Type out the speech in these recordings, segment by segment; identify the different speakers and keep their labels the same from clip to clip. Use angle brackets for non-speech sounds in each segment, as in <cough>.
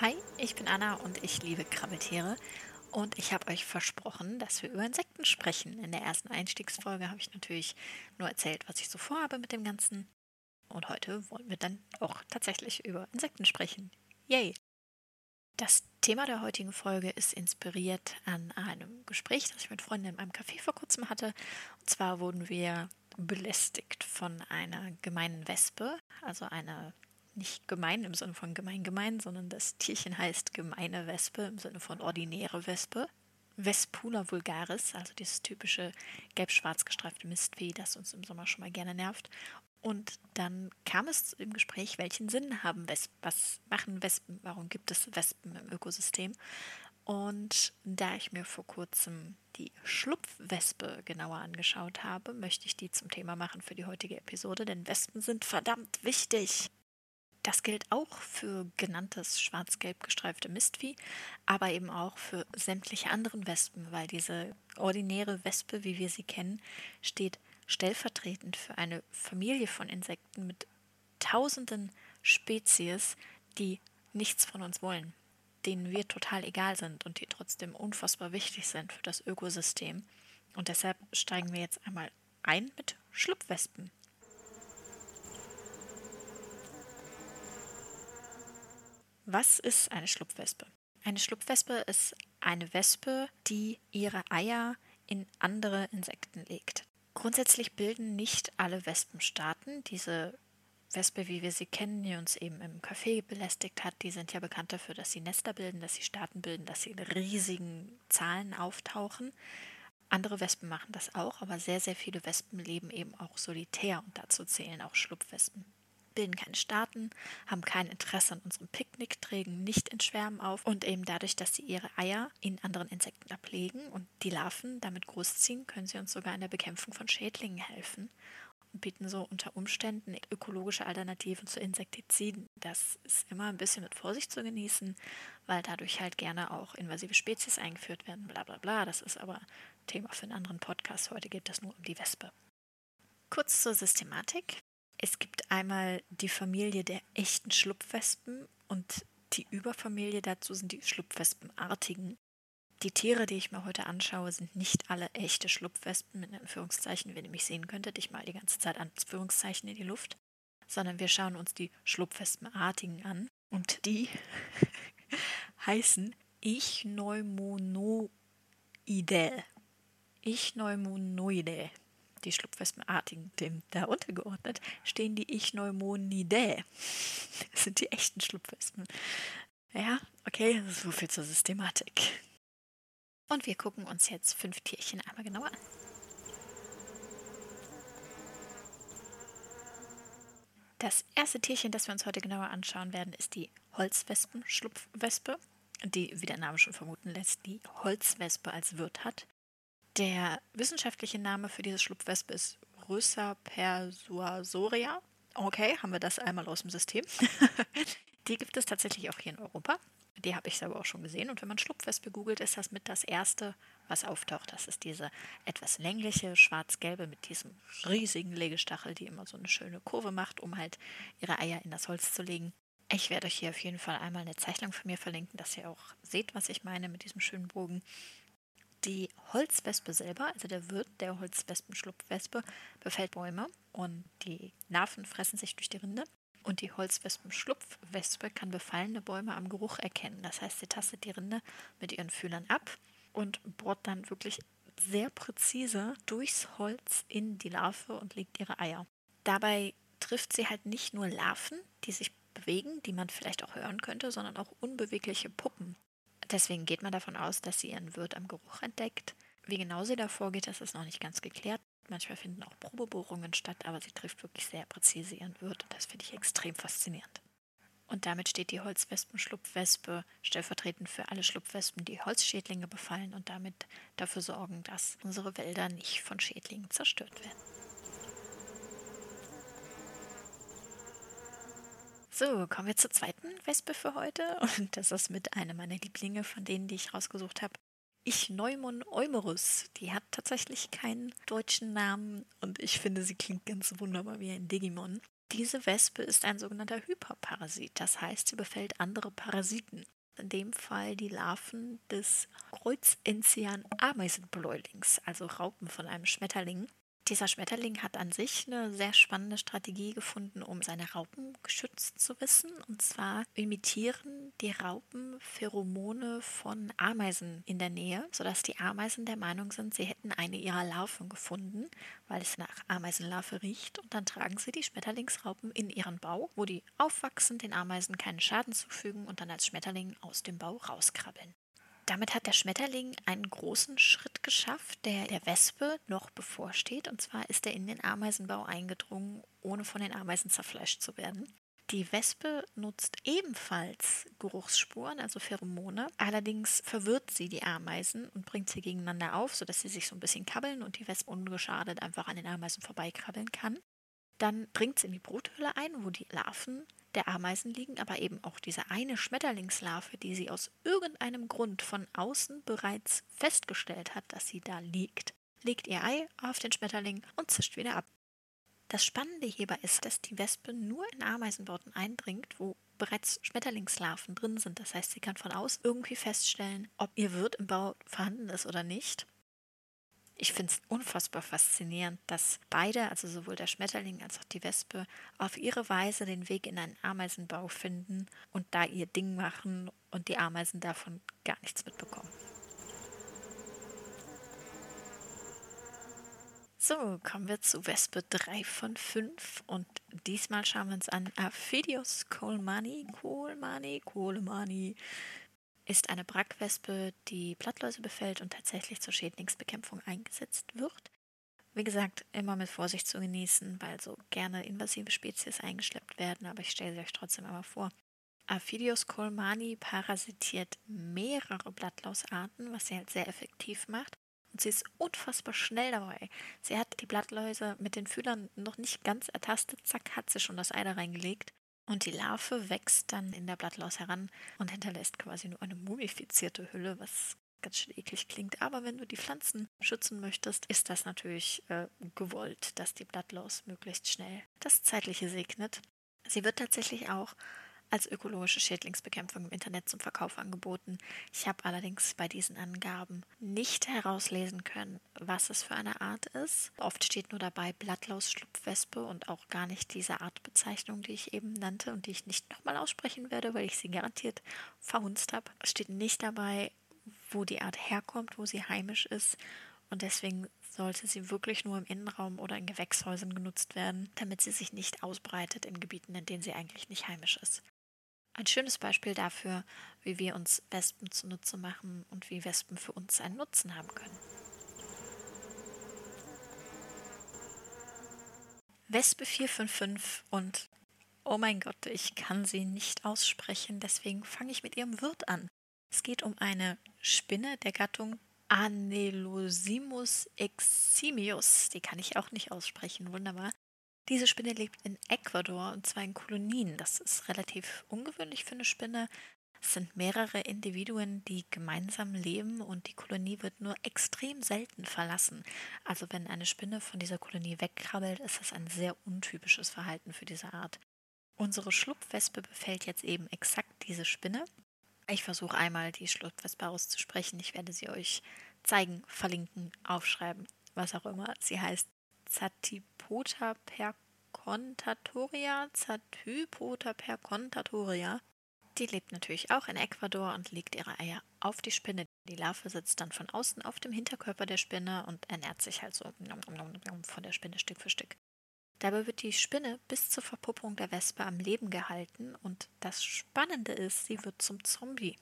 Speaker 1: Hi, ich bin Anna und ich liebe Krabbeltiere. Und ich habe euch versprochen, dass wir über Insekten sprechen. In der ersten Einstiegsfolge habe ich natürlich nur erzählt, was ich so vorhabe mit dem Ganzen. Und heute wollen wir dann auch tatsächlich über Insekten sprechen. Yay! Das Thema der heutigen Folge ist inspiriert an einem Gespräch, das ich mit Freunden in einem Café vor kurzem hatte. Und zwar wurden wir belästigt von einer gemeinen Wespe, also einer nicht gemein im Sinne von gemein gemein, sondern das Tierchen heißt gemeine Wespe im Sinne von ordinäre Wespe. Vespula vulgaris, also dieses typische gelb-schwarz gestreifte Mistvieh, das uns im Sommer schon mal gerne nervt. Und dann kam es im Gespräch, welchen Sinn haben Wespen? Was machen Wespen? Warum gibt es Wespen im Ökosystem? Und da ich mir vor kurzem die Schlupfwespe genauer angeschaut habe, möchte ich die zum Thema machen für die heutige Episode, denn Wespen sind verdammt wichtig. Das gilt auch für genanntes schwarz-gelb gestreifte Mistvieh, aber eben auch für sämtliche anderen Wespen, weil diese ordinäre Wespe, wie wir sie kennen, steht stellvertretend für eine Familie von Insekten mit tausenden Spezies, die nichts von uns wollen, denen wir total egal sind und die trotzdem unfassbar wichtig sind für das Ökosystem. Und deshalb steigen wir jetzt einmal ein mit Schlupfwespen. Was ist eine Schlupfwespe? Eine Schlupfwespe ist eine Wespe, die ihre Eier in andere Insekten legt. Grundsätzlich bilden nicht alle Wespenstaaten diese Wespe, wie wir sie kennen, die uns eben im Café belästigt hat, die sind ja bekannt dafür, dass sie Nester bilden, dass sie Staaten bilden, dass sie in riesigen Zahlen auftauchen. Andere Wespen machen das auch, aber sehr, sehr viele Wespen leben eben auch solitär und dazu zählen auch Schlupfwespen bilden keine Staaten, haben kein Interesse an unserem Picknick, trägen nicht in Schwärmen auf und eben dadurch, dass sie ihre Eier in anderen Insekten ablegen und die Larven damit großziehen, können sie uns sogar in der Bekämpfung von Schädlingen helfen und bieten so unter Umständen ökologische Alternativen zu Insektiziden. Das ist immer ein bisschen mit Vorsicht zu genießen, weil dadurch halt gerne auch invasive Spezies eingeführt werden, bla bla bla. Das ist aber Thema für einen anderen Podcast. Heute geht es nur um die Wespe. Kurz zur Systematik. Es gibt einmal die Familie der echten Schlupfwespen und die Überfamilie dazu sind die Schlupfwespenartigen. Die Tiere, die ich mir heute anschaue, sind nicht alle echte Schlupfwespen, in Anführungszeichen, wenn ihr mich sehen könntet. Ich mal die ganze Zeit Anführungszeichen in die Luft. Sondern wir schauen uns die Schlupfwespenartigen an. Und die <laughs> heißen Ichneumonidae. Ichneumonidae die Schlupfwespenartigen dem da untergeordnet, stehen die Ichneumonidae. <laughs> Das sind die echten Schlupfwespen. Ja, okay, so viel zur Systematik. Und wir gucken uns jetzt fünf Tierchen einmal genauer an. Das erste Tierchen, das wir uns heute genauer anschauen werden, ist die Holzwespen-Schlupfwespe, die, wie der Name schon vermuten lässt, die Holzwespe als Wirt hat. Der wissenschaftliche Name für diese Schlupfwespe ist Rösa persuasoria. Okay, haben wir das einmal aus dem System. <laughs> die gibt es tatsächlich auch hier in Europa. Die habe ich selber auch schon gesehen. Und wenn man Schlupfwespe googelt, ist das mit das erste, was auftaucht. Das ist diese etwas längliche, schwarz-gelbe mit diesem riesigen Legestachel, die immer so eine schöne Kurve macht, um halt ihre Eier in das Holz zu legen. Ich werde euch hier auf jeden Fall einmal eine Zeichnung von mir verlinken, dass ihr auch seht, was ich meine mit diesem schönen Bogen. Die Holzwespe selber, also der Wirt der Holzwespenschlupfwespe, befällt Bäume und die Larven fressen sich durch die Rinde. Und die Holzwespenschlupfwespe kann befallene Bäume am Geruch erkennen. Das heißt, sie tastet die Rinde mit ihren Fühlern ab und bohrt dann wirklich sehr präzise durchs Holz in die Larve und legt ihre Eier. Dabei trifft sie halt nicht nur Larven, die sich bewegen, die man vielleicht auch hören könnte, sondern auch unbewegliche Puppen, Deswegen geht man davon aus, dass sie ihren Wirt am Geruch entdeckt. Wie genau sie da vorgeht, das ist noch nicht ganz geklärt. Manchmal finden auch Probebohrungen statt, aber sie trifft wirklich sehr präzise ihren Wirt und das finde ich extrem faszinierend. Und damit steht die Holzwespen-Schlupfwespe stellvertretend für alle Schlupfwespen, die Holzschädlinge befallen und damit dafür sorgen, dass unsere Wälder nicht von Schädlingen zerstört werden. So, kommen wir zur zweiten Wespe für heute. <laughs> Und das ist mit einer meiner Lieblinge von denen, die ich rausgesucht habe. Ichneumon eumerus. Die hat tatsächlich keinen deutschen Namen und ich finde, sie klingt ganz wunderbar wie ein Digimon. Diese Wespe ist ein sogenannter Hyperparasit, das heißt, sie befällt andere Parasiten. In dem Fall die Larven des Kreuzenzian-Ameisenbläulings, also Raupen von einem Schmetterling. Dieser Schmetterling hat an sich eine sehr spannende Strategie gefunden, um seine Raupen geschützt zu wissen. Und zwar imitieren die Raupen Pheromone von Ameisen in der Nähe, sodass die Ameisen der Meinung sind, sie hätten eine ihrer Larven gefunden, weil es nach Ameisenlarve riecht. Und dann tragen sie die Schmetterlingsraupen in ihren Bau, wo die aufwachsen, den Ameisen keinen Schaden zufügen und dann als Schmetterling aus dem Bau rauskrabbeln. Damit hat der Schmetterling einen großen Schritt geschafft, der der Wespe noch bevorsteht. Und zwar ist er in den Ameisenbau eingedrungen, ohne von den Ameisen zerfleischt zu werden. Die Wespe nutzt ebenfalls Geruchsspuren, also Pheromone. Allerdings verwirrt sie die Ameisen und bringt sie gegeneinander auf, sodass sie sich so ein bisschen kabbeln und die Wespe ungeschadet einfach an den Ameisen vorbeikrabbeln kann. Dann bringt sie in die Bruthöhle ein, wo die Larven der Ameisen liegen aber eben auch diese eine Schmetterlingslarve, die sie aus irgendeinem Grund von außen bereits festgestellt hat, dass sie da liegt, legt ihr Ei auf den Schmetterling und zischt wieder ab. Das Spannende hierbei ist, dass die Wespe nur in Ameisenbauten eindringt, wo bereits Schmetterlingslarven drin sind. Das heißt, sie kann von außen irgendwie feststellen, ob ihr Wirt im Bau vorhanden ist oder nicht. Ich finde es unfassbar faszinierend, dass beide, also sowohl der Schmetterling als auch die Wespe, auf ihre Weise den Weg in einen Ameisenbau finden und da ihr Ding machen und die Ameisen davon gar nichts mitbekommen. So, kommen wir zu Wespe 3 von 5 und diesmal schauen wir uns an Aphidios Colemanni, Colemanni, Colemanni ist eine Brackwespe, die Blattläuse befällt und tatsächlich zur Schädlingsbekämpfung eingesetzt wird. Wie gesagt, immer mit Vorsicht zu genießen, weil so gerne invasive Spezies eingeschleppt werden, aber ich stelle sie euch trotzdem einmal vor. Aphidios colmani parasitiert mehrere Blattlausarten, was sie halt sehr effektiv macht. Und sie ist unfassbar schnell dabei. Sie hat die Blattläuse mit den Fühlern noch nicht ganz ertastet, zack, hat sie schon das Ei da reingelegt. Und die Larve wächst dann in der Blattlaus heran und hinterlässt quasi nur eine mumifizierte Hülle, was ganz schön eklig klingt. Aber wenn du die Pflanzen schützen möchtest, ist das natürlich äh, gewollt, dass die Blattlaus möglichst schnell das Zeitliche segnet. Sie wird tatsächlich auch als ökologische Schädlingsbekämpfung im Internet zum Verkauf angeboten. Ich habe allerdings bei diesen Angaben nicht herauslesen können, was es für eine Art ist. Oft steht nur dabei Blattlaus-Schlupfwespe und auch gar nicht diese Artbezeichnung, die ich eben nannte und die ich nicht nochmal aussprechen werde, weil ich sie garantiert verhunzt habe. Es steht nicht dabei, wo die Art herkommt, wo sie heimisch ist. Und deswegen sollte sie wirklich nur im Innenraum oder in Gewächshäusern genutzt werden, damit sie sich nicht ausbreitet in Gebieten, in denen sie eigentlich nicht heimisch ist. Ein schönes Beispiel dafür, wie wir uns Wespen zunutze machen und wie Wespen für uns einen Nutzen haben können. Wespe 455 und oh mein Gott, ich kann sie nicht aussprechen, deswegen fange ich mit ihrem Wirt an. Es geht um eine Spinne der Gattung Anelosimus eximius. Die kann ich auch nicht aussprechen, wunderbar. Diese Spinne lebt in Ecuador und zwar in Kolonien. Das ist relativ ungewöhnlich für eine Spinne. Es sind mehrere Individuen, die gemeinsam leben und die Kolonie wird nur extrem selten verlassen. Also wenn eine Spinne von dieser Kolonie wegkrabbelt, ist das ein sehr untypisches Verhalten für diese Art. Unsere Schlupfwespe befällt jetzt eben exakt diese Spinne. Ich versuche einmal die Schlupfwespe auszusprechen. Ich werde sie euch zeigen, verlinken, aufschreiben, was auch immer. Sie heißt Zatipota percontatoria, Zatypota percontatoria. Die lebt natürlich auch in Ecuador und legt ihre Eier auf die Spinne. Die Larve sitzt dann von außen auf dem Hinterkörper der Spinne und ernährt sich halt so von der Spinne Stück für Stück. Dabei wird die Spinne bis zur Verpuppung der Wespe am Leben gehalten und das Spannende ist, sie wird zum Zombie.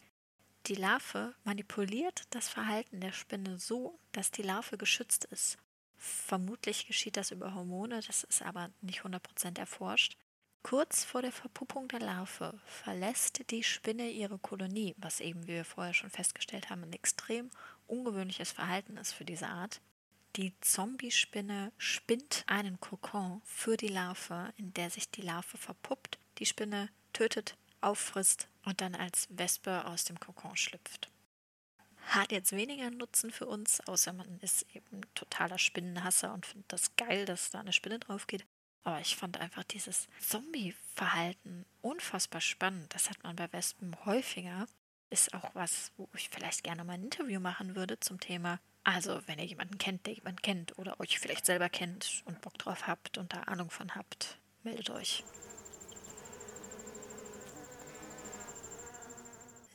Speaker 1: Die Larve manipuliert das Verhalten der Spinne so, dass die Larve geschützt ist Vermutlich geschieht das über Hormone, das ist aber nicht 100% erforscht. Kurz vor der Verpuppung der Larve verlässt die Spinne ihre Kolonie, was eben, wie wir vorher schon festgestellt haben, ein extrem ungewöhnliches Verhalten ist für diese Art. Die Zombie-Spinne spinnt einen Kokon für die Larve, in der sich die Larve verpuppt, die Spinne tötet, auffrisst und dann als Wespe aus dem Kokon schlüpft hat jetzt weniger Nutzen für uns, außer man ist eben totaler Spinnenhasser und findet das geil, dass da eine Spinne drauf geht. Aber ich fand einfach dieses Zombie-Verhalten unfassbar spannend. Das hat man bei Wespen häufiger. Ist auch was, wo ich vielleicht gerne mal ein Interview machen würde zum Thema. Also, wenn ihr jemanden kennt, der jemanden kennt oder euch vielleicht selber kennt und Bock drauf habt und da Ahnung von habt, meldet euch.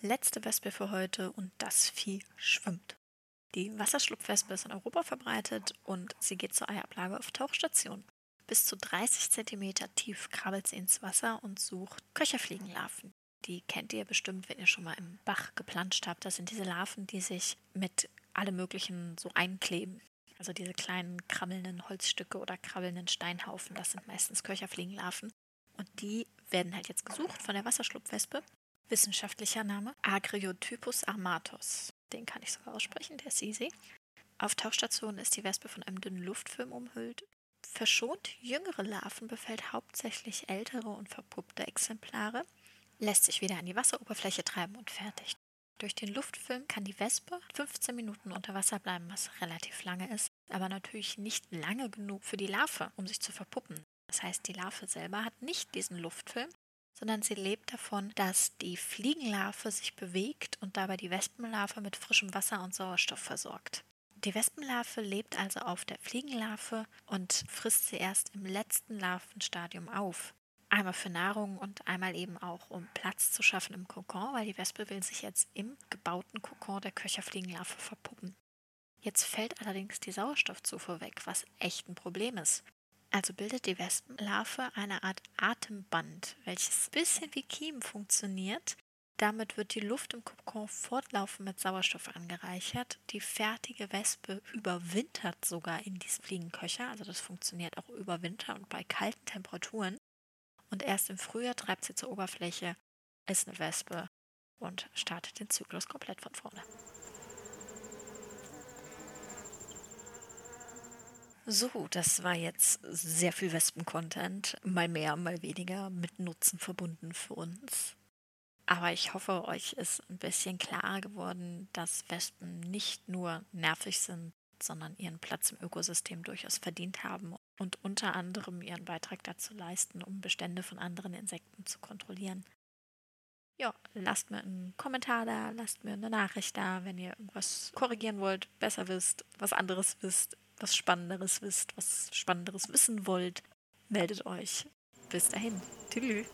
Speaker 1: Letzte Wespe für heute und das Vieh schwimmt. Die Wasserschlupfwespe ist in Europa verbreitet und sie geht zur Eiablage auf Tauchstationen. Bis zu 30 cm tief krabbelt sie ins Wasser und sucht Köcherfliegenlarven. Die kennt ihr bestimmt, wenn ihr schon mal im Bach geplanscht habt. Das sind diese Larven, die sich mit allem Möglichen so einkleben. Also diese kleinen krabbelnden Holzstücke oder krabbelnden Steinhaufen, das sind meistens Köcherfliegenlarven. Und die werden halt jetzt gesucht von der Wasserschlupfwespe. Wissenschaftlicher Name Agriotypus armatus. Den kann ich sogar aussprechen, der ist easy. Auf Tauchstationen ist die Wespe von einem dünnen Luftfilm umhüllt. Verschont jüngere Larven befällt hauptsächlich ältere und verpuppte Exemplare, lässt sich wieder an die Wasseroberfläche treiben und fertig. Durch den Luftfilm kann die Wespe 15 Minuten unter Wasser bleiben, was relativ lange ist, aber natürlich nicht lange genug für die Larve, um sich zu verpuppen. Das heißt, die Larve selber hat nicht diesen Luftfilm, sondern sie lebt davon, dass die Fliegenlarve sich bewegt und dabei die Wespenlarve mit frischem Wasser und Sauerstoff versorgt. Die Wespenlarve lebt also auf der Fliegenlarve und frisst sie erst im letzten Larvenstadium auf. Einmal für Nahrung und einmal eben auch, um Platz zu schaffen im Kokon, weil die Wespe will sich jetzt im gebauten Kokon der Köcherfliegenlarve verpuppen. Jetzt fällt allerdings die Sauerstoffzufuhr weg, was echt ein Problem ist. Also bildet die Wespenlarve eine Art Atemband, welches ein bisschen wie Kiem funktioniert. Damit wird die Luft im Kokon fortlaufend mit Sauerstoff angereichert. Die fertige Wespe überwintert sogar in diesem Fliegenköcher. Also das funktioniert auch über Winter und bei kalten Temperaturen. Und erst im Frühjahr treibt sie zur Oberfläche, ist eine Wespe und startet den Zyklus komplett von vorne. So, das war jetzt sehr viel Wespen-Content. Mal mehr, mal weniger mit Nutzen verbunden für uns. Aber ich hoffe, euch ist ein bisschen klarer geworden, dass Wespen nicht nur nervig sind, sondern ihren Platz im Ökosystem durchaus verdient haben und unter anderem ihren Beitrag dazu leisten, um Bestände von anderen Insekten zu kontrollieren. Ja, lasst mir einen Kommentar da, lasst mir eine Nachricht da, wenn ihr irgendwas korrigieren wollt, besser wisst, was anderes wisst, was Spannenderes wisst, was Spannenderes wissen wollt, meldet euch. Bis dahin. Tschüss.